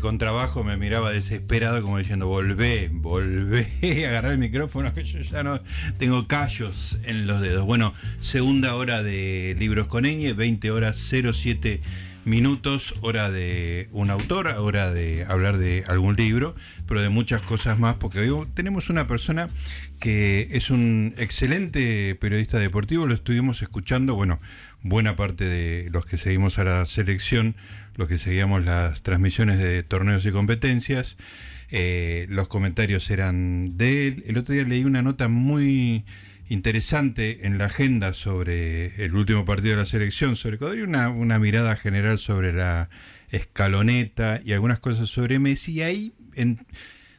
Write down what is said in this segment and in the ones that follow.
contrabajo me miraba desesperado como diciendo, volvé, volvé a agarrar el micrófono, que yo ya no tengo callos en los dedos. Bueno, segunda hora de Libros con Eñe, 20 horas 07 minutos, hora de un autor, hora de hablar de algún libro, pero de muchas cosas más, porque hoy tenemos una persona que es un excelente periodista deportivo, lo estuvimos escuchando, bueno, buena parte de los que seguimos a la selección, los que seguíamos las transmisiones de torneos y competencias, eh, los comentarios eran de él. El otro día leí una nota muy interesante en la agenda sobre el último partido de la selección, sobre Codri, una, una mirada general sobre la escaloneta y algunas cosas sobre Messi. Y ahí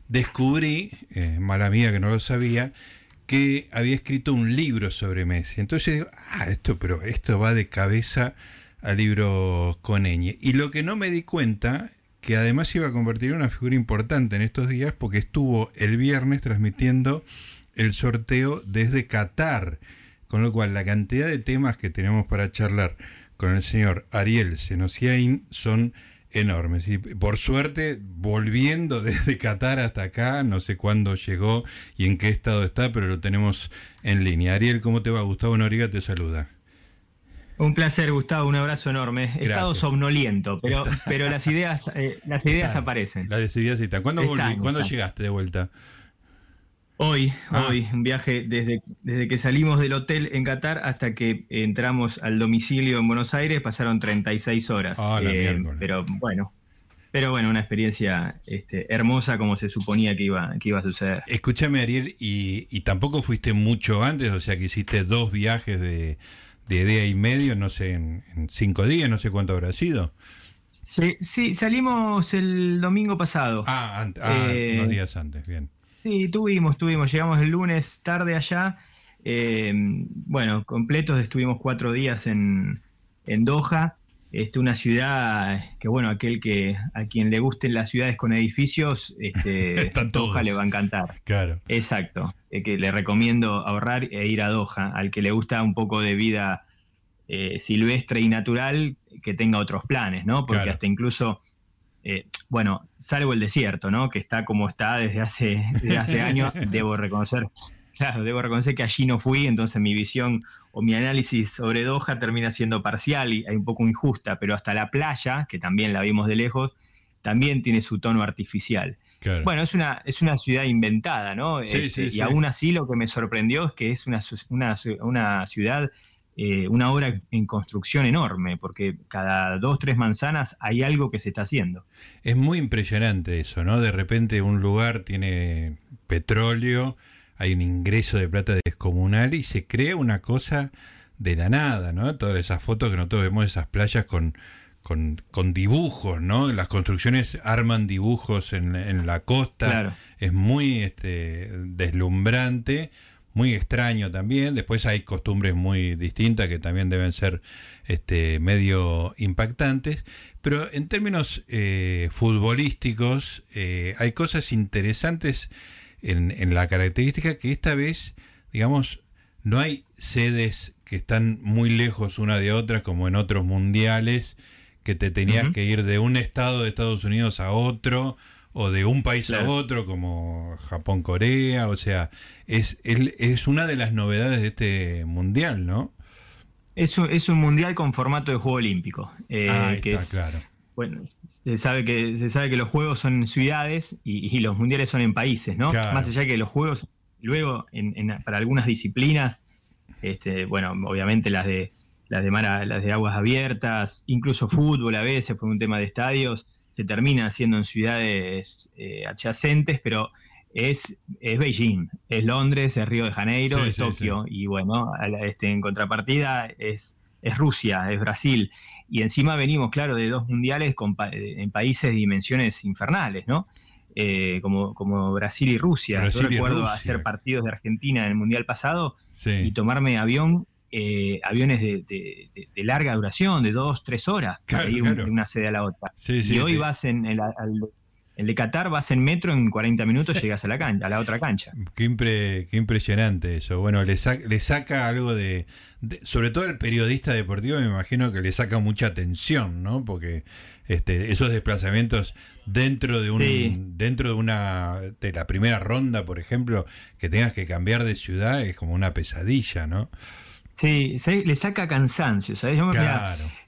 descubrí, eh, mala mía que no lo sabía, que había escrito un libro sobre Messi. Entonces digo, ah, esto, pero esto va de cabeza al libro con Eñe. Y lo que no me di cuenta, que además iba a convertir en una figura importante en estos días, porque estuvo el viernes transmitiendo el sorteo desde Qatar. Con lo cual, la cantidad de temas que tenemos para charlar con el señor Ariel Senosiain son enormes. Y por suerte, volviendo desde Qatar hasta acá, no sé cuándo llegó y en qué estado está, pero lo tenemos en línea. Ariel, ¿cómo te va? Gustavo Noriga te saluda. Un placer, Gustavo, un abrazo enorme. He estado somnoliento, pero, pero las ideas, eh, las ideas aparecen. Las ideas están. ¿Cuándo, ¿Cuándo llegaste de vuelta? Hoy, ah. hoy, un viaje desde, desde que salimos del hotel en Qatar hasta que entramos al domicilio en Buenos Aires, pasaron 36 horas. Ah, eh, pero bueno, pero bueno, una experiencia este, hermosa como se suponía que iba, que iba a suceder. Escúchame, Ariel, y, tampoco fuiste mucho antes, o sea que hiciste dos viajes de, de día y medio, no sé, en, cinco días, no sé cuánto habrá sido. Sí, sí salimos el domingo pasado. Ah, ah eh, unos días antes, bien. Sí, tuvimos, tuvimos. Llegamos el lunes tarde allá. Eh, bueno, completos, estuvimos cuatro días en, en Doha. Este, una ciudad que, bueno, aquel que a quien le gusten las ciudades con edificios, este, Doha le va a encantar. Claro. Exacto. Eh, que le recomiendo ahorrar e ir a Doha. Al que le gusta un poco de vida eh, silvestre y natural, que tenga otros planes, ¿no? Porque hasta incluso eh, bueno, salvo el desierto, ¿no? Que está como está desde hace, hace años, debo reconocer, claro, debo reconocer que allí no fui, entonces mi visión o mi análisis sobre Doha termina siendo parcial y un poco injusta, pero hasta la playa, que también la vimos de lejos, también tiene su tono artificial. Bueno, es una, es una ciudad inventada, ¿no? Este, y aún así lo que me sorprendió es que es una, una, una ciudad eh, una obra en construcción enorme, porque cada dos, tres manzanas hay algo que se está haciendo. Es muy impresionante eso, ¿no? De repente un lugar tiene petróleo, hay un ingreso de plata descomunal y se crea una cosa de la nada, ¿no? Todas esas fotos que nosotros vemos, esas playas con, con, dibujos, ¿no? Las construcciones arman dibujos en, en la costa, es muy este, deslumbrante muy extraño también. Después hay costumbres muy distintas que también deben ser este, medio impactantes. Pero en términos eh, futbolísticos eh, hay cosas interesantes en, en, la característica que esta vez, digamos, no hay sedes que están muy lejos una de otra como en otros mundiales, que te tenías que ir de un estado de Estados Unidos a otro o de un país a otro como Japón, Corea, o sea, es, es una de las novedades de este mundial, ¿no? Es un, es un mundial con formato de juego olímpico. Eh, que es, claro. Bueno, se sabe que se sabe que los juegos son en ciudades y, los mundiales son en países, ¿no? Más allá que los juegos, luego en, para algunas disciplinas, este, bueno, obviamente las de las de mar, las de aguas abiertas, incluso fútbol a veces por un tema de estadios, se termina haciendo en ciudades eh, adyacentes, pero es, es Beijing, es Londres, es Río de Janeiro, es Tokio, y bueno, este, en contrapartida es, es Rusia, es Brasil, y encima venimos, claro, de dos mundiales en países de dimensiones infernales, ¿no? Eh, como, como Brasil y Rusia. Yo recuerdo hacer partidos de Argentina en el mundial pasado y tomarme avión eh, aviones de, larga duración, de dos, tres horas, para ir de una sede a la otra. y hoy vas en el, El de Qatar vas en metro, en 40 minutos llegas a la cancha, a la otra cancha. Qué, qué impresionante eso. Bueno, le, le saca algo de, Sobre todo el periodista deportivo, me imagino que le saca mucha atención, ¿no? Porque este, esos desplazamientos dentro de un dentro de una de la primera ronda, por ejemplo, que tengas que cambiar de ciudad es como una pesadilla, ¿no? Sí, le saca cansancio, ¿sabes? Yo,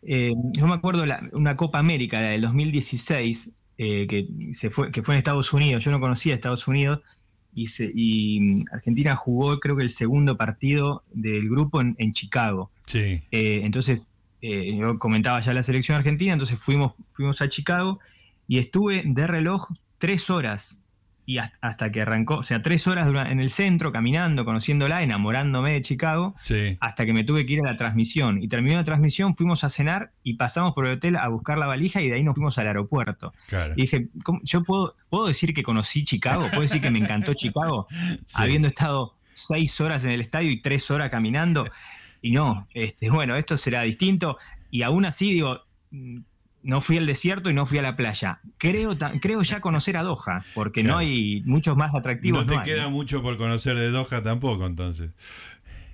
eh, yo me acuerdo la, una Copa América del 2016 eh, que se fue que fue en Estados Unidos. Yo no conocía Estados Unidos y, y mm, Argentina jugó creo que el segundo partido del grupo en, Chicago. Sí. Eh, entonces eh, yo comentaba ya la selección argentina, entonces fuimos, fuimos a Chicago y estuve de reloj tres horas y hasta que arrancó, o sea, tres horas en el centro, caminando, conociéndola, enamorándome de Chicago, hasta que me tuve que ir a la transmisión. Y terminó la transmisión, fuimos a cenar y pasamos por el hotel a buscar la valija y de ahí nos fuimos al aeropuerto. Y dije, ¿yo puedo, puedo decir que conocí Chicago? ¿Puedo decir que me encantó Chicago? Habiendo estado seis horas en el estadio y tres horas caminando y no, este, bueno, esto será distinto. Y aún así, digo, no fui al desierto y no fui a la playa. Creo, creo ya conocer a Doha, porque no hay muchos más atractivos. No te queda mucho por conocer de Doha tampoco, entonces.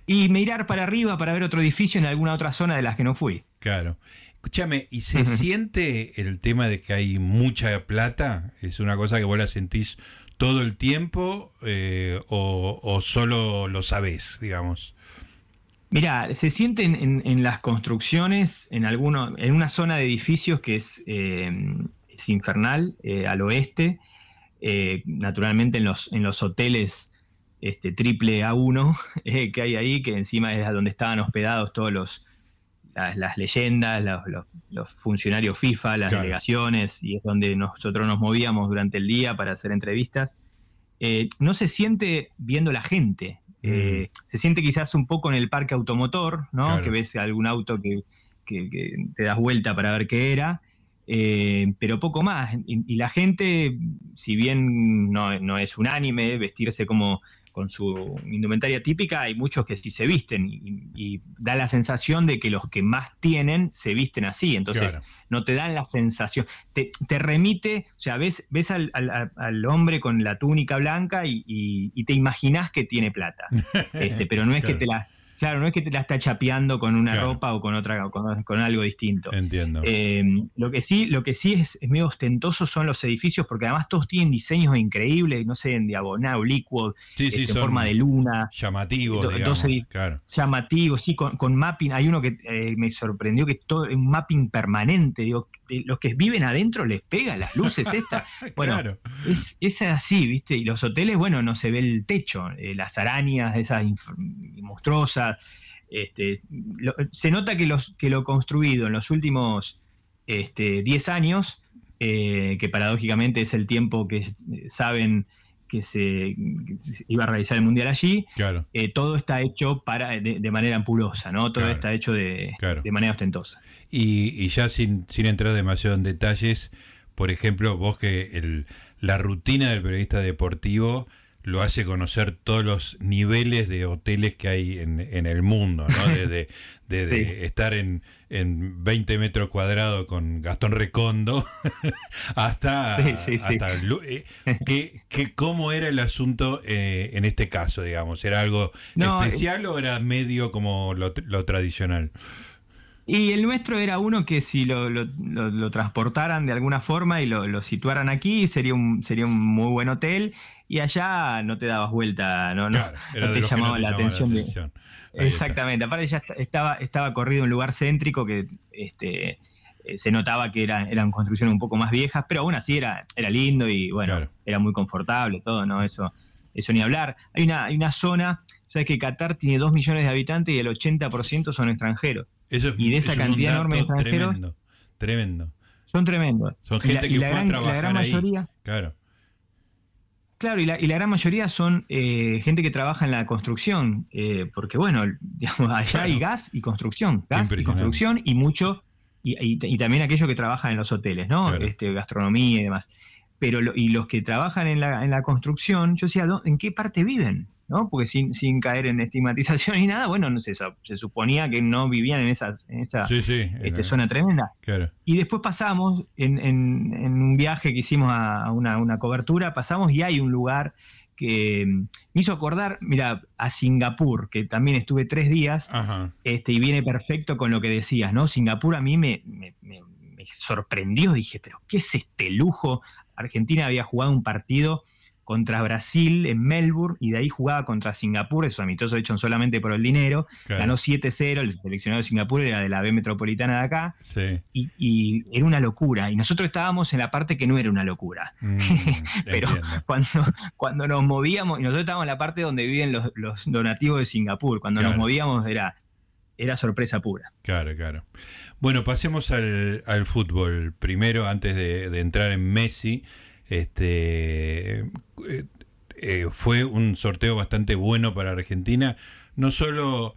Y mirar para arriba para ver otro edificio en alguna otra zona de las que no fui. Claro. Escúchame, ¿y se siente el tema de que hay mucha plata? ¿Es una cosa que vos la sentís todo el tiempo eh, o, o, solo lo sabés, digamos? Mira, se sienten en, las construcciones, en alguno, en una zona de edificios que es, eh, infernal, eh, al oeste, eh, naturalmente en los, en los hoteles este, triple A1 que hay ahí, que encima es donde estaban hospedados todos los las, leyendas, los, funcionarios FIFA, las delegaciones, y es donde nosotros nos movíamos durante el día para hacer entrevistas. no se siente viendo la gente, eh, se siente quizás un poco en el parque automotor, ¿no? Que ves algún auto que, te das vuelta para ver qué era, eh, pero poco más. Y, la gente, si bien no, no es unánime, vestirse como con su indumentaria típica, hay muchos que sí se visten y, da la sensación de que los que más tienen se visten así, entonces no te dan la sensación, te, remite, o sea, ves, ves al, hombre con la túnica blanca y, te imaginas que tiene plata, este, pero no es que te la Claro, no es que te la está chapeando con una ropa o con otra, con, algo distinto. Entiendo. Eh, lo que sí, lo que sí es, medio ostentoso son los edificios, porque además todos tienen diseños increíbles, no sé, en diagonal, liquid, este, en forma de luna. Llamativos, digamos, claro. Llamativos, sí, con, mapping. Hay uno que eh, me sorprendió que todo un mapping permanente. Digo, los que viven adentro les pega las luces estas. Bueno, es, es, así, ¿viste? Y los hoteles, bueno, no se ve el techo, eh, las arañas esas monstruosas este, se nota que, los, que lo construido en los últimos este, 10 años, eh, que paradójicamente es el tiempo que saben que se, iba a realizar el mundial allí, eh, todo está hecho para de, manera ampulosa, ¿no? Todo está hecho de, manera ostentosa. Y, ya sin, sin entrar demasiado en detalles, por ejemplo, vos que el, la rutina del periodista deportivo lo hace conocer todos los niveles de hoteles que hay en, el mundo, ¿no? Desde, estar en, en, 20 metros cuadrados con Gastón Recondo hasta, eh, que, cómo era el asunto eh, en este caso, digamos. ¿Era algo especial o era medio como lo, tradicional? Y el nuestro era uno que si lo, lo, transportaran de alguna forma y lo, situaran aquí, sería un, sería un muy buen hotel y allá no te dabas vuelta, no, no, te llamaba la atención. Exactamente, aparte ya estaba, estaba corrido en un lugar céntrico que este, eh, se notaba que era, eran construcciones un poco más viejas, pero aún así era, era lindo y bueno, era muy confortable todo, ¿no? Eso, eso ni hablar. Hay una, hay una zona, sabes que Qatar tiene 2 millones de habitantes y el 80% son extranjeros. y de esa cantidad enorme de extranjeros. Tremendo, tremendo. Son tremendos. Son gente que fue a trabajar ahí. Claro. Claro, y la, gran mayoría son eh, gente que trabaja en la construcción, eh, porque bueno, digamos, allá hay gas y construcción, gas y construcción y mucho, y, también aquellos que trabajan en los hoteles, ¿no? Este, gastronomía y demás. Pero y los que trabajan en la, en la construcción, yo decía, ¿en qué parte viven? ¿No? Porque sin, sin caer en estigmatización y nada, bueno, no sé, se suponía que no vivían en, esas, en esa este, zona tremenda. Y después pasamos, en, en, un viaje que hicimos a una, una cobertura, pasamos y hay un lugar que mm, me hizo acordar, mira, a Singapur, que también estuve tres días, este, y viene perfecto con lo que decías, ¿no? Singapur a mí me, me, me, sorprendió, dije, pero ¿qué es este lujo? Argentina había jugado un partido contra Brasil en Melbourne y de ahí jugaba contra Singapur, esos amistosos hechos solamente por el dinero, ganó 7-0, el seleccionado de Singapur era de la B metropolitana de acá, y, era una locura, y nosotros estábamos en la parte que no era una locura, mm, pero cuando, cuando nos movíamos, y nosotros estábamos en la parte donde viven los, donativos de Singapur, cuando nos movíamos era era sorpresa pura. Claro, claro. Bueno, pasemos al, fútbol. Primero, antes de, entrar en Messi, este, eh, eh, fue un sorteo bastante bueno para Argentina, no solo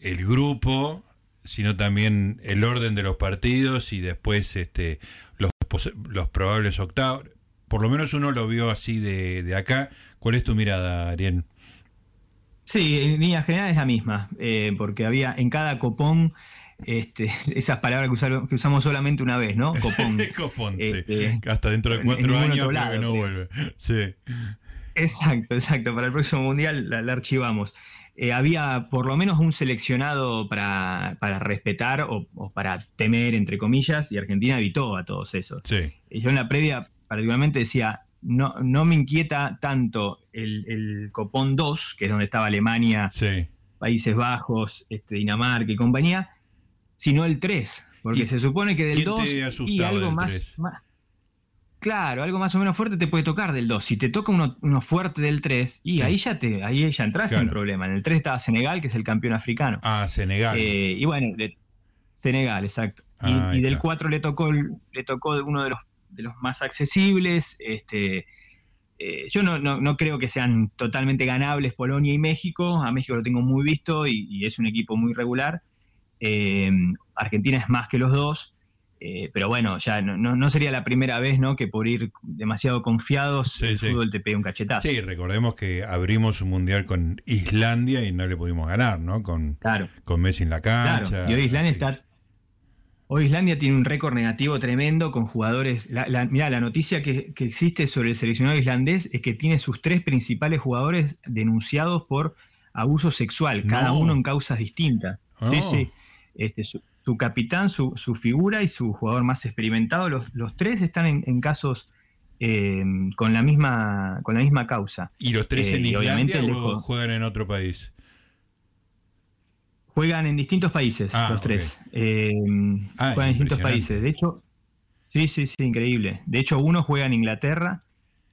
el grupo, sino también el orden de los partidos y después este, los, los probables octavos. Por lo menos uno lo vio así de, de acá. ¿Cuál es tu mirada, Ariel? Sí, en línea general es la misma, eh, porque había en cada copón este, esas palabras que, usamos solamente una vez, ¿no? Copón. Copón, sí. Este, Hasta dentro de cuatro años creo que no vuelve. Sí. Exacto, exacto. Para el próximo mundial la, archivamos. Eh, había por lo menos un seleccionado para, respetar o, para temer, entre comillas, y Argentina evitó a todos esos. Sí. Yo en la previa particularmente decía, no, no me inquieta tanto el, Copón 2, que es donde estaba Alemania, Países Bajos, este, Dinamarca y compañía, sino el 3, porque se supone que del 2 y algo más, Claro, algo más o menos fuerte te puede tocar del 2. Si te toca uno, fuerte del 3, y ahí ya te ahí ya entras sin problema. En el 3 estaba Senegal, que es el campeón africano. Ah, Senegal. Eh, y bueno, Senegal, exacto. y, ah, del 4 le tocó le tocó uno de los de los más accesibles. Este, eh, yo no, no, creo que sean totalmente ganables Polonia y México. A México lo tengo muy visto y, es un equipo muy regular. Eh, Argentina es más que los dos. Eh, pero bueno, ya no, sería la primera vez ¿no? que por ir demasiado confiados el fútbol te pegue un cachetazo. Sí, recordemos que abrimos un mundial con Islandia y no le pudimos ganar, ¿no? Con, con Messi en la cancha. Claro. Y hoy Islandia está Hoy Islandia tiene un récord negativo tremendo con jugadores. La, mira, la noticia que, existe sobre el seleccionado islandés es que tiene sus tres principales jugadores denunciados por abuso sexual, cada uno en causas distintas. Sí, sí. Este, su, capitán, su, figura y su jugador más experimentado, los, tres están en, casos eh, con, la misma, con la misma causa. ¿Y los tres en eh, Islandia o juegan en otro país? Juegan en distintos países, ah, los tres. Eh, ah, juegan en distintos países. De hecho, sí, sí, sí, increíble. De hecho, uno juega en Inglaterra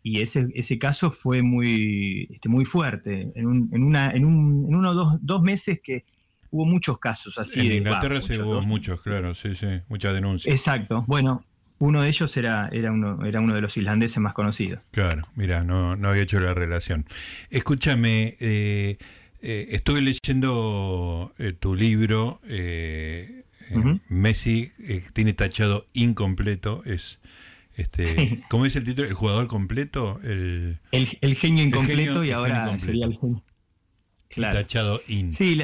y ese, ese caso fue muy, este, muy fuerte. En, un, en, una, en, un, en uno o dos, dos meses que hubo muchos casos así. En Inglaterra sí hubo muchos, claro, sí, sí, muchas denuncias. Exacto. Bueno, uno de ellos era, era, uno, era uno de los islandeses más conocidos. Claro, mira, no, no había hecho la relación. Escúchame, eh, eh, estuve leyendo eh, tu libro, eh, Messi tiene tachado incompleto, es este, ¿cómo es el título? ¿El jugador completo? El, el, genio incompleto y ahora sería el genio. Claro. Tachado in. Sí,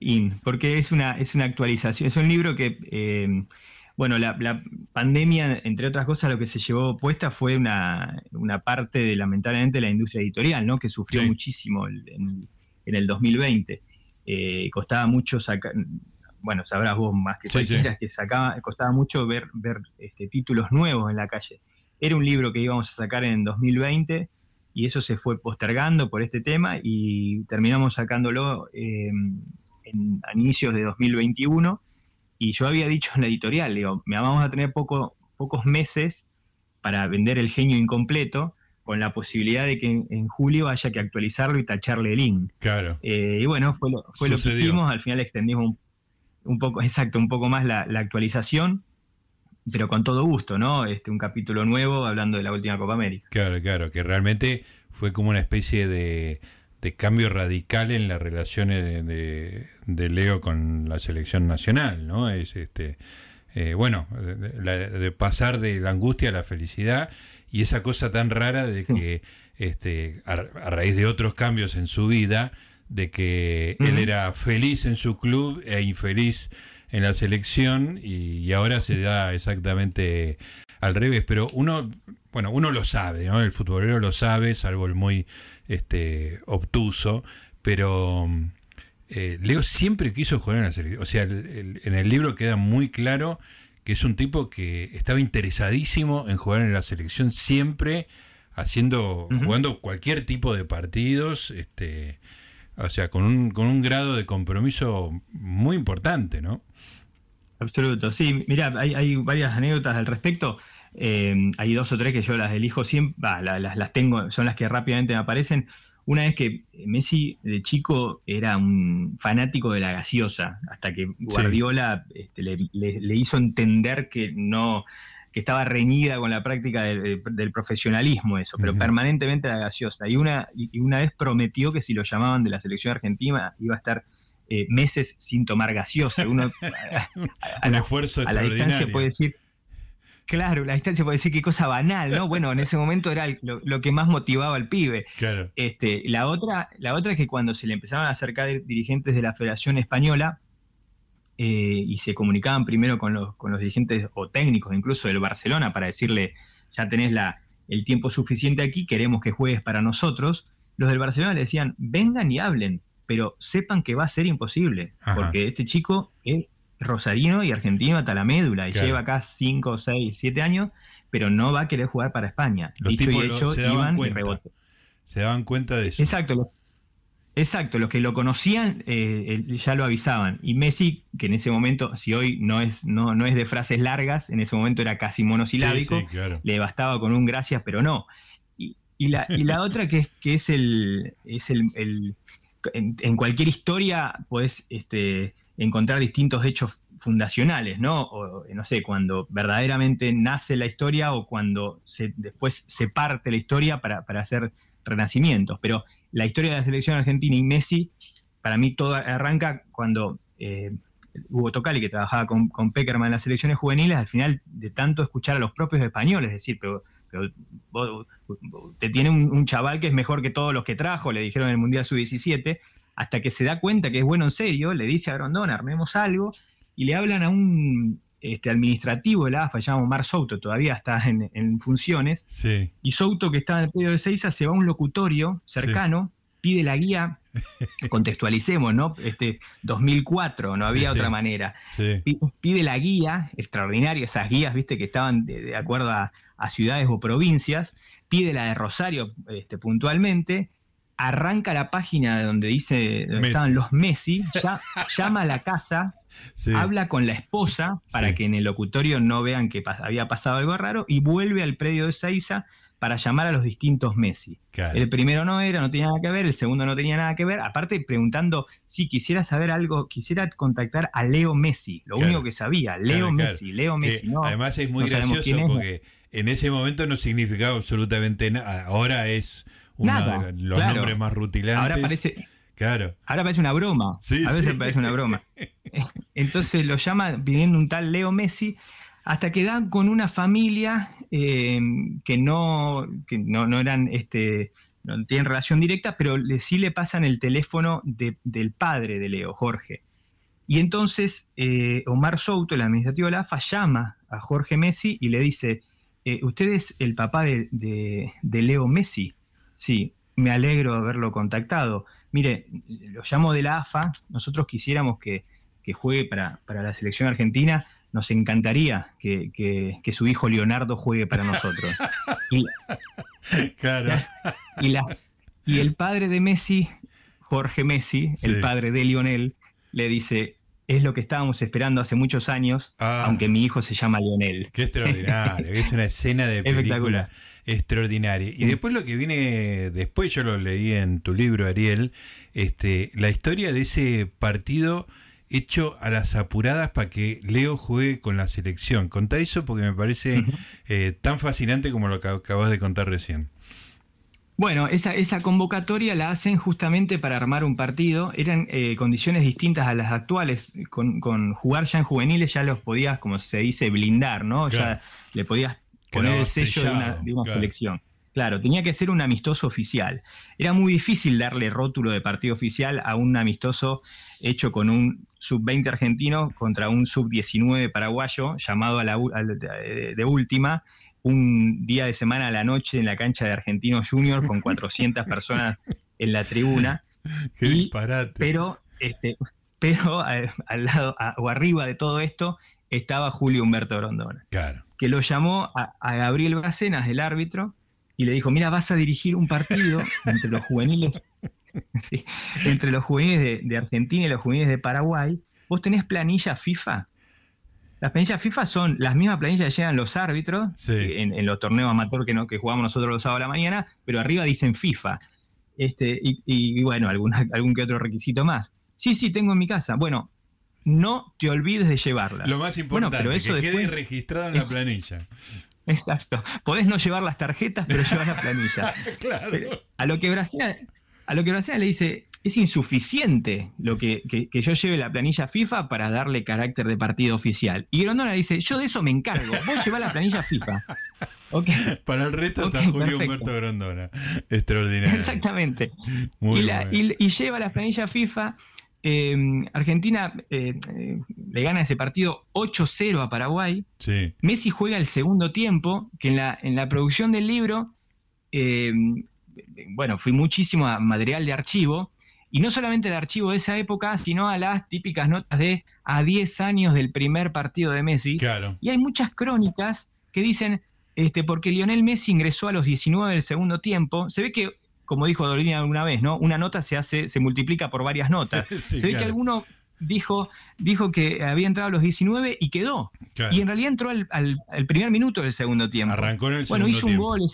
in, porque es una, es una actualización, es un libro que, bueno, la, pandemia, entre otras cosas, lo que se llevó puesta fue una, una parte de, lamentablemente, la industria editorial, ¿no? Que sufrió muchísimo en, en el 2020. Eh, costaba mucho sacar, bueno, sabrás vos más que cualquiera, que sacaba, costaba mucho ver, ver este, títulos nuevos en la calle. Era un libro que íbamos a sacar en 2020 y eso se fue postergando por este tema y terminamos sacándolo eh, en, a inicios de 2021 y yo había dicho en la editorial, digo, vamos a tener poco, pocos meses para vender el genio incompleto con la posibilidad de que en, julio haya que actualizarlo y tacharle el in. Claro. Eh, y bueno, fue, lo, fue lo, que hicimos, al final extendimos un, poco, exacto, un poco más la, actualización, pero con todo gusto, ¿no? Este, un capítulo nuevo hablando de la última Copa América. Claro, claro, que realmente fue como una especie de, cambio radical en las relaciones de, Leo con la selección nacional, ¿no? Es este, eh, bueno, de pasar de la angustia a la felicidad y esa cosa tan rara de que este, a, raíz de otros cambios en su vida, de que él era feliz en su club e infeliz en la selección y, ahora se da exactamente al revés. Pero uno, bueno, uno lo sabe, ¿no? El futbolero lo sabe, salvo el muy este, obtuso, pero eh, Leo siempre quiso jugar en la selección. O sea, en el libro queda muy claro que es un tipo que estaba interesadísimo en jugar en la selección siempre haciendo jugando cualquier tipo de partidos este o sea con un, con un grado de compromiso muy importante no absoluto. Sí mira hay, hay varias anécdotas al respecto eh, hay dos o tres que yo las elijo siempre las, las tengo son las que rápidamente me aparecen una vez que Messi de chico era un fanático de la gaseosa, hasta que Guardiola este, le, hizo entender que no que estaba reñida con la práctica del, profesionalismo eso, pero permanentemente la gaseosa. Y una, y una vez prometió que si lo llamaban de la selección argentina iba a estar eh, meses sin tomar gaseosa. Uno, un esfuerzo a la distancia puede decir Claro, la distancia puede decir qué cosa banal, ¿no? Bueno, en ese momento era lo, que más motivaba al pibe. Claro. Este, la, otra, la otra es que cuando se le empezaban a acercar dirigentes de la Federación Española eh, y se comunicaban primero con los, con los dirigentes o técnicos incluso del Barcelona para decirle, ya tenés la, el tiempo suficiente aquí, queremos que juegues para nosotros, los del Barcelona le decían, vengan y hablen, pero sepan que va a ser imposible, porque este chico es rosarino y argentino hasta la médula y lleva acá 5, 6, 7 años, pero no va a querer jugar para España. Los Dicho y hecho, se iban cuenta, Se daban cuenta de eso. Exacto. exacto, los que lo conocían eh, ya lo avisaban. Y Messi, que en ese momento, si hoy no es, no, no es de frases largas, en ese momento era casi monosilábico, le bastaba con un gracias, pero no. Y, y, la, y la otra que es, que es el, es el, en, cualquier historia podés este, encontrar distintos hechos fundacionales, ¿no? O, no sé, cuando verdaderamente nace la historia o cuando se, después se parte la historia para, hacer renacimientos. Pero la historia de la selección argentina y Messi, para mí todo arranca cuando eh, Hugo Tocali, que trabajaba con, con, Peckerman en las selecciones juveniles, al final de tanto escuchar a los propios españoles decir, pero, te tiene un, un, chaval que es mejor que todos los que trajo, le dijeron en el Mundial Sub-17, hasta que se da cuenta que es bueno en serio, le dice a Grondona, armemos algo, y le hablan a un este, administrativo de la AFA, llamado Mar Souto, todavía está en, funciones, y Souto, que está en el periodo de Seiza, se va a un locutorio cercano, pide la guía, contextualicemos, ¿no? Este, 2004, no había otra manera. Pide la guía, extraordinaria, esas guías, viste, que estaban de, acuerdo a, ciudades o provincias, pide la de Rosario este, puntualmente, arranca la página donde dice donde estaban los Messi, ya, llama a la casa, habla con la esposa para que en el locutorio no vean que había pasado algo raro y vuelve al predio de Seiza para llamar a los distintos Messi. El primero no era, no tenía nada que ver, el segundo no tenía nada que ver, aparte preguntando si quisiera saber algo, quisiera contactar a Leo Messi, lo único que sabía, Leo Messi, Leo Messi. No, además es muy gracioso porque en ese momento no significaba absolutamente nada, ahora es uno de los nombres más rutilantes. Ahora parece, claro. ahora parece una broma. a veces parece una broma. Entonces lo llama pidiendo un tal Leo Messi hasta que dan con una familia eh, que, no, no, eran, este, no tienen relación directa, pero sí le pasan el teléfono del padre de Leo, Jorge. Y entonces eh, Omar Souto, el administrativo de la AFA, llama a Jorge Messi y le dice, eh, ¿usted es el papá de, de Leo Messi? Sí, me alegro de haberlo contactado. Mire, lo llamo de la AFA, nosotros quisiéramos que, juegue para, la selección argentina, nos encantaría que, su hijo Leonardo juegue para nosotros. Y, claro. Y, la, y el padre de Messi, Jorge Messi, el padre de Lionel, le dice, es lo que estábamos esperando hace muchos años, ah. aunque mi hijo se llama Lionel. Qué extraordinario, es una escena de película extraordinaria. Y después lo que viene después, yo lo leí en tu libro, Ariel, este, la historia de ese partido hecho a las apuradas para que Leo juegue con la selección. Contá eso porque me parece eh, tan fascinante como lo que acabas de contar recién. Bueno, esa, esa convocatoria la hacen justamente para armar un partido. Eran eh, condiciones distintas a las actuales. Con, jugar ya en juveniles ya los podías, como se dice, blindar, ¿no? Ya le podías poner el sello de una, selección. Claro, tenía que ser un amistoso oficial. Era muy difícil darle rótulo de partido oficial a un amistoso hecho con un sub-20 argentino contra un sub-19 paraguayo, llamado a la, de, última, un día de semana a la noche en la cancha de Argentinos Junior con 400 personas en la tribuna. Qué disparate. Pero, este, pero al, lado o arriba de todo esto estaba Julio Humberto Grondona. Claro. Que lo llamó a, a Gabriel Bracenas, el árbitro, y le dijo, mira, vas a dirigir un partido entre los juveniles, entre los juveniles de, Argentina y los juveniles de Paraguay, vos tenés planilla FIFA. Las planillas FIFA son las mismas planillas que llegan los árbitros en, los torneos amateur que, no, que jugamos nosotros los sábados a la mañana, pero arriba dicen FIFA. Este, y, bueno, algún, algún que otro requisito más. Sí, sí, tengo en mi casa. Bueno, no te olvides de llevarla. Lo más importante, pero eso que quede registrado en la planilla. Exacto. Podés no llevar las tarjetas, pero llevar la planilla. claro. a lo que Brasil, a lo que le dice, es insuficiente lo que, yo lleve la planilla FIFA para darle carácter de partido oficial. Y Grondona dice, yo de eso me encargo, vos llevás la planilla FIFA. Para el resto está Julio Humberto Grondona. Extraordinario. Exactamente. y, y, lleva la planilla FIFA Em, Argentina eh, eh, le gana ese partido 8-0 a Paraguay. Messi juega el segundo tiempo, que en la, en la producción del libro, em, bueno, fui muchísimo a material de archivo, y no solamente de archivo de esa época, sino a las típicas notas de a 10 años del primer partido de Messi. Y hay muchas crónicas que dicen, este, porque Lionel Messi ingresó a los 19 del segundo tiempo, se ve que como dijo Dolina alguna vez, ¿no? Una nota se hace, se multiplica por varias notas. se ve que alguno dijo, dijo que había entrado a los 19 y quedó. Y en realidad entró al, primer minuto del segundo tiempo. Arrancó en el segundo tiempo. Bueno, hizo un gol.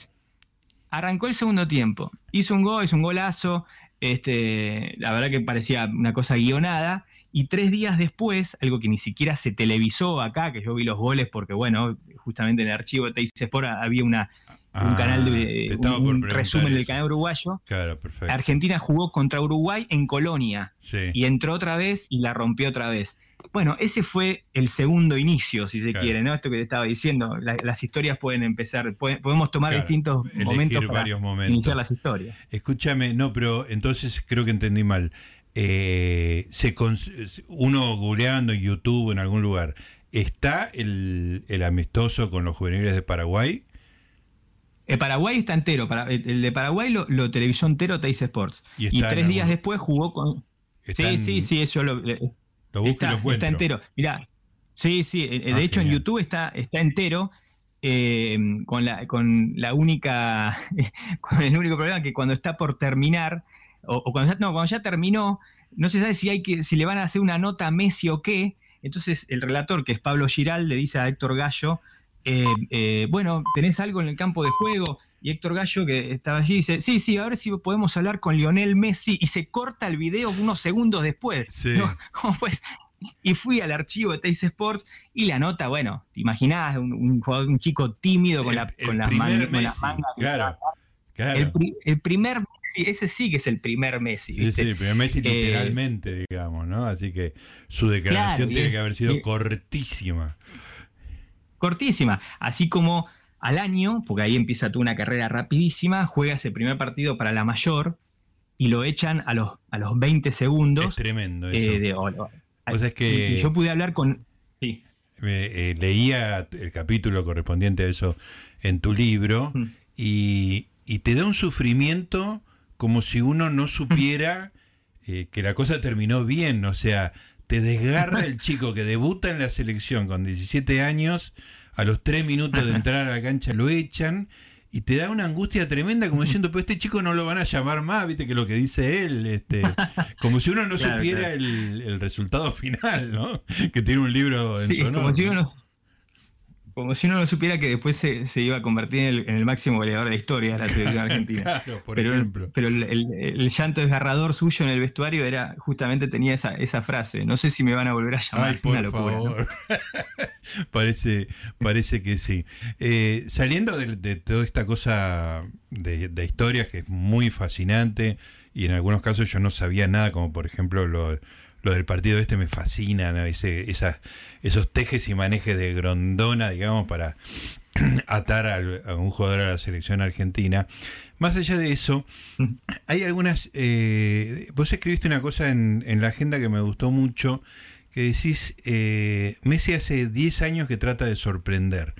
Arrancó el segundo tiempo. Hizo un gol, hizo un golazo. Este, la verdad que parecía una cosa guionada. Y tres días después, algo que ni siquiera se televisó acá, que yo vi los goles porque, bueno, justamente en el archivo de Teis Sport había una, un canal de ah, un, resumen del canal uruguayo. Claro, perfecto. Argentina jugó contra Uruguay en Colonia y entró otra vez y la rompió otra vez. Bueno, ese fue el segundo inicio, si se quiere, ¿no? Esto que te estaba diciendo, las historias pueden empezar, podemos tomar distintos momentos para iniciar las historias. Escúchame, no, pero entonces creo que entendí mal. Eh, se uno googleando en YouTube en algún lugar, ¿está el, el amistoso con los juveniles de Paraguay? El Paraguay está entero. el de Paraguay lo, lo televisó entero Teis Sports. Y, tres días después jugó con. sí, sí, sí, eso lo. Lo está, está, entero. Mirá, sí, sí. Eh, de ah, hecho, en YouTube está, está entero. Eh, con, la, con la única. con el único problema que cuando está por terminar. O, cuando, ya, no, cuando ya terminó, no se sabe si hay que, si le van a hacer una nota a Messi o qué. Entonces el relator, que es Pablo Giral, le dice a Héctor Gallo, eh, eh, bueno, ¿tenés algo en el campo de juego? Y Héctor Gallo, que estaba allí, dice, sí, sí, a ver si podemos hablar con Lionel Messi. Y se corta el video unos segundos después. Pues, y fui al archivo de Teis Sports y la nota, bueno, te imaginás, un, un, chico tímido con, la, con, las manos, Claro, El, primer Messi, ese sí que es el primer Messi. Sí, sí, el primer Messi eh, literalmente, digamos, ¿no? Así que su declaración tiene que haber sido cortísima cortísima. Así como al año, porque ahí empieza tú una carrera rapidísima, juegas el primer partido para la mayor y lo echan a los, a los 20 segundos. Es tremendo eh, eso. que yo pude hablar con... Sí. Eh, leía el capítulo correspondiente a eso en tu libro mm. y, te da un sufrimiento como si uno no supiera eh, que la cosa terminó bien. O sea, te desgarra el chico que debuta en la selección con 17 años, a los 3 minutos de entrar a la cancha lo echan y te da una angustia tremenda como diciendo, pues este chico no lo van a llamar más, viste que lo que dice él, este, como si uno no supiera El, resultado final, ¿no? Que tiene un libro en su honor. como si uno no supiera que después se, iba a convertir en el, máximo goleador de la historia de la selección argentina. claro, por pero, ejemplo. Pero el, llanto desgarrador suyo en el vestuario era justamente tenía esa, esa frase. No sé si me van a volver a llamar. Ay, por favor. parece, parece que sí. Eh, saliendo de, toda esta cosa de, de historias que es muy fascinante y en algunos casos yo no sabía nada, como por ejemplo lo lo del partido este me fascina, Ese, esos tejes y manejes de Grondona, digamos, para atar a, un jugador a la selección argentina. Más allá de eso, hay algunas... Eh, vos escribiste una cosa en, en, la agenda que me gustó mucho, que decís, eh, Messi hace 10 años que trata de sorprender.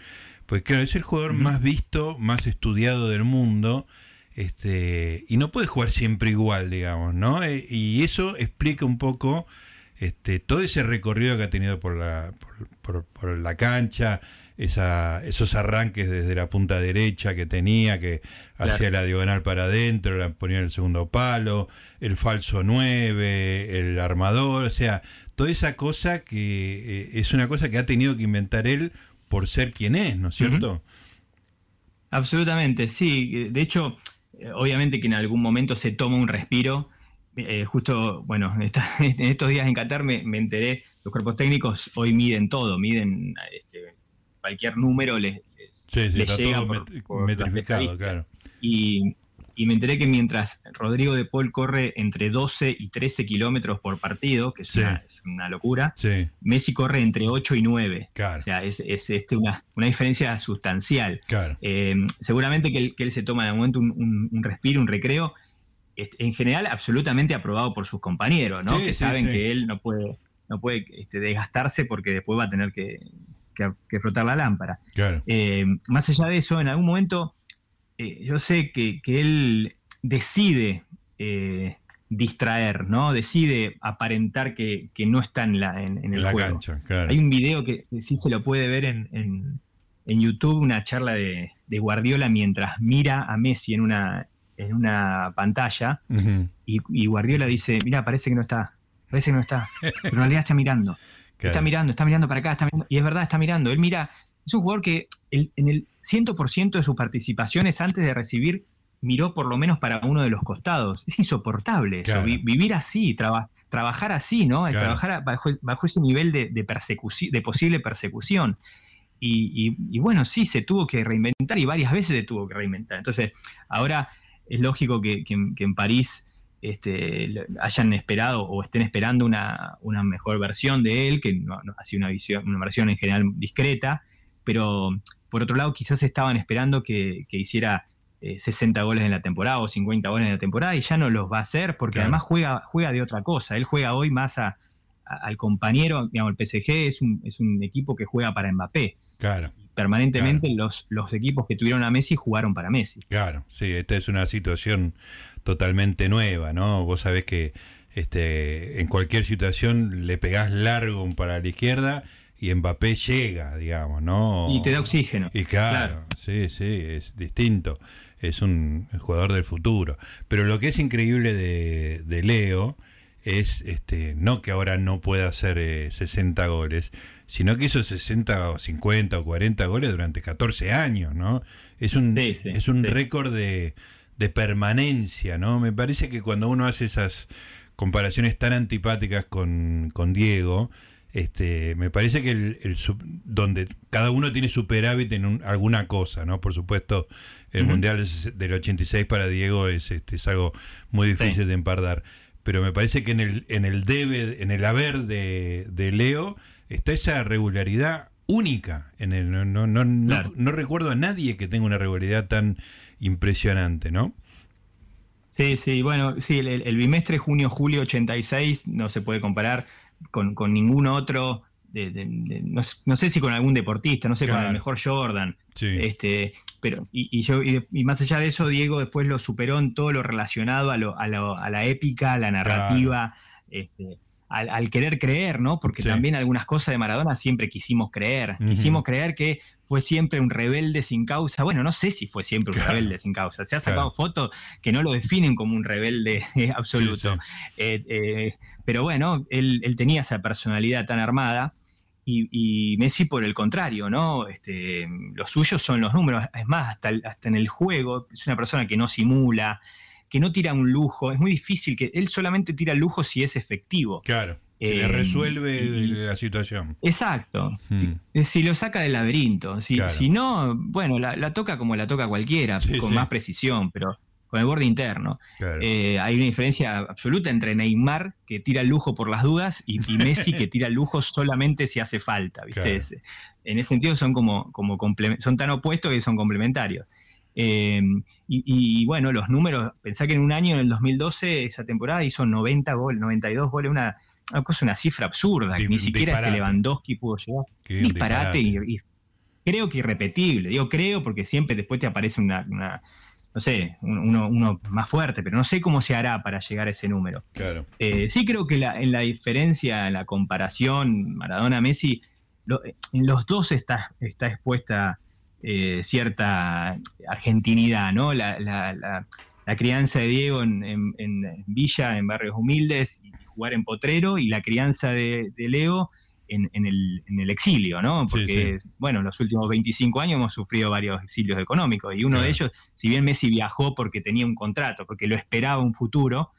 Pues claro, es el jugador más visto, más estudiado del mundo, este, y no puede jugar siempre igual, digamos, ¿no? Eh, y eso explica un poco este, todo ese recorrido que ha tenido por la, por, la cancha, esa, esos arranques desde la punta derecha que tenía, que hacía la diagonal para adentro, la ponía en el segundo palo, el falso 9, el armador, o sea, toda esa cosa que eh, es una cosa que ha tenido que inventar él por ser quien es, ¿no es cierto? Absolutamente, sí. De hecho, obviamente que en algún momento se toma un respiro. Eh, justo, bueno, en estos días en Qatar me, enteré, los cuerpos técnicos hoy miden todo, miden este, cualquier número les, sí, sí, está todo metrificado, claro. Y, y me enteré que mientras Rodrigo de Paul corre entre 12 y 13 kilómetros por partido, que es, una, locura, Messi corre entre 8 y 9. O sea, es, este una, diferencia sustancial. Eh, seguramente que él, se toma de momento un, respiro, un recreo, en general absolutamente aprobado por sus compañeros, ¿no? que saben que él no puede, no puede este, desgastarse porque después va a tener que, que, frotar la lámpara. Eh, más allá de eso, en algún momento eh, yo sé que, él decide eh, distraer, ¿no? Decide aparentar que, no está en, la, en, el juego. Hay un video que, sí se lo puede ver en, YouTube, una charla de, Guardiola mientras mira a Messi en una, en una pantalla y, Guardiola dice, mira, parece que no está, parece que no está, pero en realidad está mirando. Está mirando, está mirando para acá, está mirando, y es verdad, está mirando. Él mira, es un jugador que en el 100% de sus participaciones antes de recibir miró por lo menos para uno de los costados. Es insoportable eso, vivir así, trabajar así, ¿no? Trabajar bajo, ese nivel de, persecución, de posible persecución. Y, bueno, sí, se tuvo que reinventar y varias veces se tuvo que reinventar. Entonces, ahora es lógico que, en París este, hayan esperado o estén esperando una, mejor versión de él, que no, ha sido una, visión, una versión en general discreta, pero por otro lado quizás estaban esperando que, hiciera 60 eh, goles en la temporada o 50 goles en la temporada y ya no los va a hacer porque además juega, juega de otra cosa. Él juega hoy más al compañero, digamos, el PSG es un, es un equipo que juega para Mbappé. Claro. Permanentemente Los, los equipos que tuvieron a Messi jugaron para Messi. Claro, sí, esta es una situación totalmente nueva, ¿no? Vos sabés que este, en cualquier situación le pegás largo para la izquierda y Mbappé llega, digamos, ¿no? Y te da oxígeno. Y claro, sí, sí, es distinto. Es un jugador del futuro. Pero lo que es increíble de, Leo es este, no que ahora no pueda hacer 60 eh, goles, sino que hizo 60 o 50 o 40 goles durante 14 años, ¿no? Es un, es un récord de, de permanencia, ¿no? Me parece que cuando uno hace esas comparaciones tan antipáticas con, con Diego, este, me parece que el, donde cada uno tiene superávit en alguna cosa, ¿no? Por supuesto, el Mundial del 86 para Diego es, este, es algo muy difícil de empardar. Pero me parece que en el, en el debe, en el haber de, Leo, está esa regularidad única. En el, no, no, no, no, recuerdo a nadie que tenga una regularidad tan impresionante, ¿no? Sí, sí, bueno, sí, el, el bimestre junio-julio 86 no se puede comparar con, con ningún otro, no, sé si con algún deportista, no sé, con el mejor Jordan. Este, pero, y, yo, y, más allá de eso, Diego después lo superó en todo lo relacionado a, lo, a, a la épica, a la narrativa. Este, al, querer creer, ¿no? Porque también algunas cosas de Maradona siempre quisimos creer. Quisimos creer que fue siempre un rebelde sin causa. Bueno, no sé si fue siempre un rebelde sin causa. Se ha sacado fotos que no lo definen como un rebelde absoluto. Eh, eh, pero bueno, él, tenía esa personalidad tan armada. Y, Messi por el contrario, ¿no? Este, los suyos son los números. Es más, hasta, hasta en el juego, es una persona que no simula, que no tira un lujo, es muy difícil, que él solamente tira lujo si es efectivo. Claro. Que le eh, resuelve la situación. Exacto. Hmm. Si, lo saca del laberinto. Si, si no, bueno, la, toca como la toca cualquiera, con más precisión, pero con el borde interno. Eh, hay una diferencia absoluta entre Neymar, que tira el lujo por las dudas, y, Messi, que tira el lujo solamente si hace falta. ¿viste? en ese sentido son como, como son tan opuestos que son complementarios. Eh, y, bueno, los números, pensá que en un año, en el 2012, esa temporada hizo 90 goles, 92 goles, una, cosa, una cifra absurda, que ni siquiera este Lewandowski pudo llegar. disparate, Y, creo que irrepetible. Digo creo porque siempre después te aparece una, no sé, uno, uno, más fuerte, pero no sé cómo se hará para llegar a ese número. Claro. Eh, sí creo que la, en la diferencia, en la comparación Maradona-Messi, en los dos está, está expuesta eh, cierta argentinidad, ¿no? La, la, crianza de Diego en, Villa, en barrios humildes, y jugar en Potrero, y la crianza de, Leo en, el, exilio, ¿no? Porque, bueno, en los últimos 25 años hemos sufrido varios exilios económicos, y uno de ellos, si bien Messi viajó porque tenía un contrato, porque lo esperaba un futuro,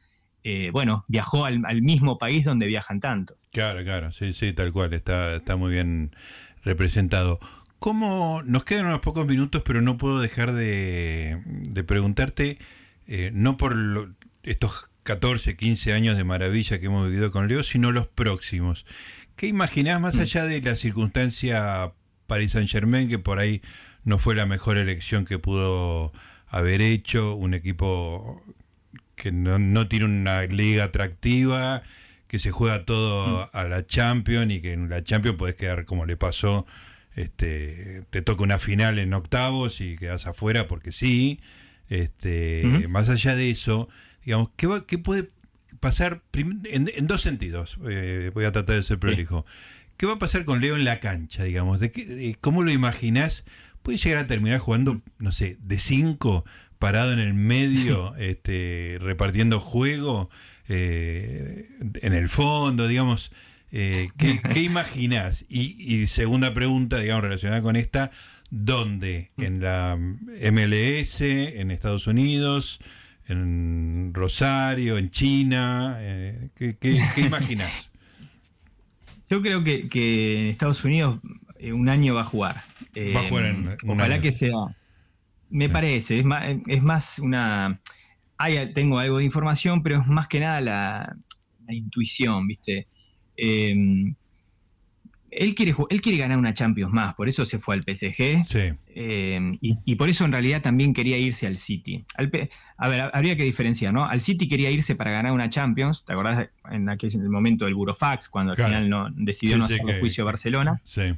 eh, bueno, viajó al, mismo país donde viajan tanto. Claro, claro, sí, sí, tal cual, está, está muy bien representado. ¿Cómo nos quedan unos pocos minutos, pero no puedo dejar de, preguntarte, eh, no por estos 14, 15 años de maravilla que hemos vivido con Leo, sino los próximos. ¿Qué imaginás más mm. allá de la circunstancia Paris Saint Germain, que por ahí no fue la mejor elección que pudo haber hecho, un equipo que no, tiene una liga atractiva, que se juega todo mm. a la Champions y que en la Champions puedes quedar como le pasó este, te toca una final en octavos y quedas afuera porque sí. Este, Más allá de eso, digamos, ¿qué, qué puede pasar en, dos sentidos? Eh, voy a tratar de ser prolijo. ¿Qué va a pasar con Leo en la cancha, digamos? ¿De, ¿Cómo lo imaginás? ¿Puede llegar a terminar jugando, no sé, de cinco, parado en el medio, este, repartiendo juego, eh, en el fondo, digamos? Eh, ¿qué, ¿qué, imaginás? Y, segunda pregunta, digamos, relacionada con esta, ¿dónde? ¿En la MLS, en Estados Unidos, en Rosario, en China? Eh, ¿qué, qué, imaginás? Yo creo que, en Estados Unidos eh, un año va a jugar. va a jugar en un Ojalá que sea. Me parece, es más, es más una. tengo algo de información, pero es más que nada la, la intuición, ¿viste? Em, él quiere, él quiere ganar una Champions más, por eso se fue al PSG. Em, y, por eso en realidad también quería irse al City. a ver, habría que diferenciar, ¿no? Al City quería irse para ganar una Champions, ¿te acordás en aquel momento del Burofax, cuando al final no, decidió no hacer el juicio a Barcelona? Sí.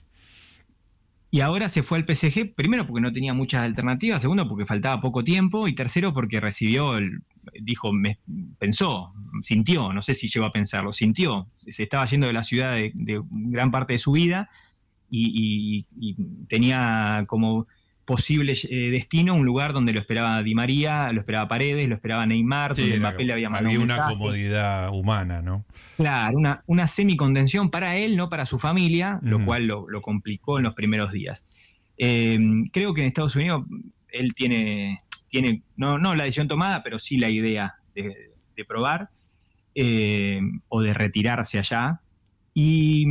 Y ahora se fue al PSG, primero porque no tenía muchas alternativas, segundo porque faltaba poco tiempo y tercero porque recibió, el, dijo, me, pensó, sintió, no sé si llegó a pensarlo, sintió, se estaba yendo de la ciudad de, gran parte de su vida y tenía como posible eh, destino, un lugar donde lo esperaba Di María, lo esperaba Paredes, lo esperaba Neymar, donde Mbappé le había mandado Había una comodidad humana, ¿no? Claro, una, una semicontención para él, no para su familia, lo cual lo, complicó en los primeros días. Eh, creo que en Estados Unidos él tiene, tiene no, no la decisión tomada, pero sí la idea de, probar eh, o de retirarse allá. Y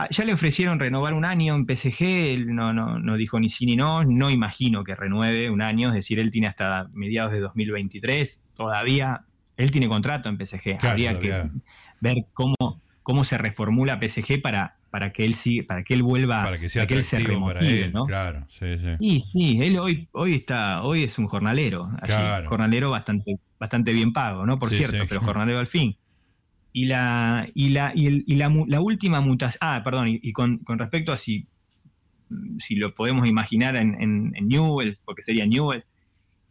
Ah, ya le ofrecieron renovar un año en PSG, él no, no, no dijo ni sí ni no, no imagino que renueve un año, es decir, él tiene hasta mediados de 2023, todavía, él tiene contrato en PSG, habría que ver cómo, cómo se reformula PSG para, para que él sí, para que él vuelva, para que, sea él se remotive, ¿no? Claro, sí, sí. Y sí, él hoy, hoy está, hoy es un jornalero, jornalero bastante, bastante bien pago, ¿no? Por cierto, pero jornalero al fin. Y la, y la, y, la, última mutación, ah, perdón, y, con, respecto a si, si lo podemos imaginar en, en, Newell, porque sería Newell,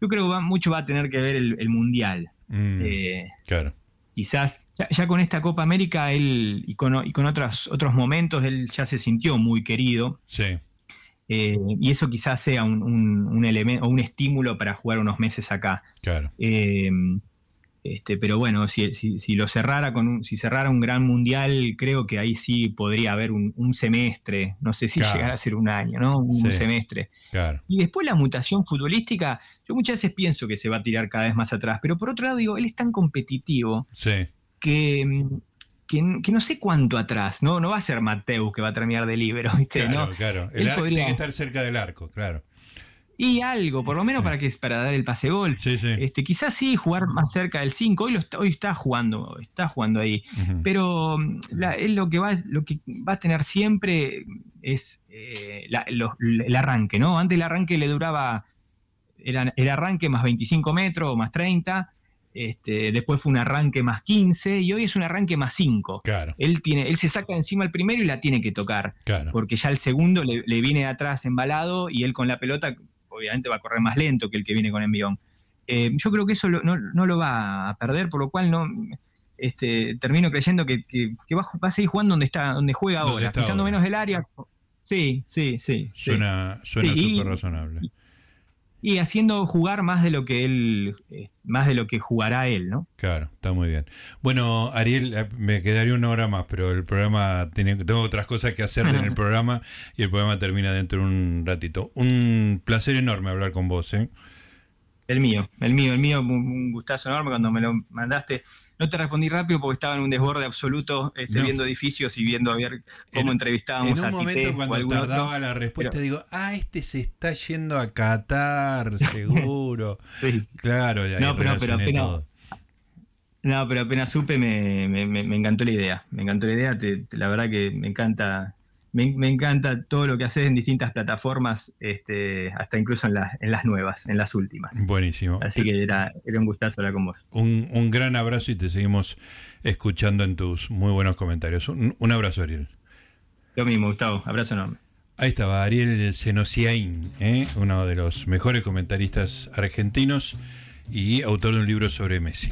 yo creo que mucho va a tener que ver el, Mundial. Mm, eh, claro. Quizás ya, con esta Copa América él, y con, y con otros, otros momentos él ya se sintió muy querido. Sí. Eh, y eso quizás sea un, un, elemento o un estímulo para jugar unos meses acá. Claro. Eh, este, pero bueno, si, si, lo cerrara con un, si cerrara un gran mundial, creo que ahí sí podría haber un, semestre, no sé si llegara a ser un año, ¿no? Un semestre. Y después la mutación futbolística, yo muchas veces pienso que se va a tirar cada vez más atrás, pero por otro lado digo, él es tan competitivo que, que, no sé cuánto atrás, ¿no? No va a ser Mateus que va a terminar de libro, ¿viste? Claro, claro. El arco tiene que estar cerca del arco, claro. Y algo, por lo menos para que para dar el pase gol. Este, quizás sí jugar más cerca del 5. Hoy, está, hoy está jugando, está jugando ahí. Pero mm, él lo que va, lo que va a tener siempre es eh, el arranque, ¿no? Antes el arranque le duraba, era el arranque más 25 metros o más 30 este, después fue un arranque más 15 y hoy es un arranque más 5. Claro. Él, tiene, él se saca encima el primero y la tiene que tocar. Porque ya el segundo le, viene de atrás embalado y él con la pelota obviamente va a correr más lento que el que viene con envión. Eh, yo creo que eso no, lo va a perder, por lo cual no este, termino creyendo que, va, a seguir jugando donde está, donde juega ahora, pisando menos el área. Sí, sí, sí. Suena súper suena razonable y haciendo jugar más de lo que él, eh, más de lo que jugará él, ¿no? Claro, está muy bien. Bueno, Ariel, eh, me quedaría una hora más, pero el programa tiene, tengo otras cosas que hacer en el programa y el programa termina dentro de un ratito. Un placer enorme hablar con vos, ¿eh? El mío, el mío, el mío, un gustazo enorme cuando me lo mandaste. No te respondí rápido porque estaba en un desborde absoluto, este, viendo edificios y viendo a ver cómo entrevistábamos a En un momento cuando tardaba la respuesta digo, ah, este se está yendo a Qatar, seguro. Claro, ya no, pero, pero apenas, no, pero apenas supe me, me, me, encantó la idea. Me encantó la idea, la verdad que me encanta me, encanta todo lo que haces en distintas plataformas, este, hasta incluso en, en, las nuevas, en las últimas. Buenísimo. Así que era, era un gustazo hablar con vos. Un, gran abrazo y te seguimos escuchando en tus muy buenos comentarios. Un, abrazo, Ariel. Lo mismo, Gustavo. Abrazo enorme. Ahí estaba Ariel Senosiain, ¿eh? uno de los mejores comentaristas argentinos y autor de un libro sobre Messi.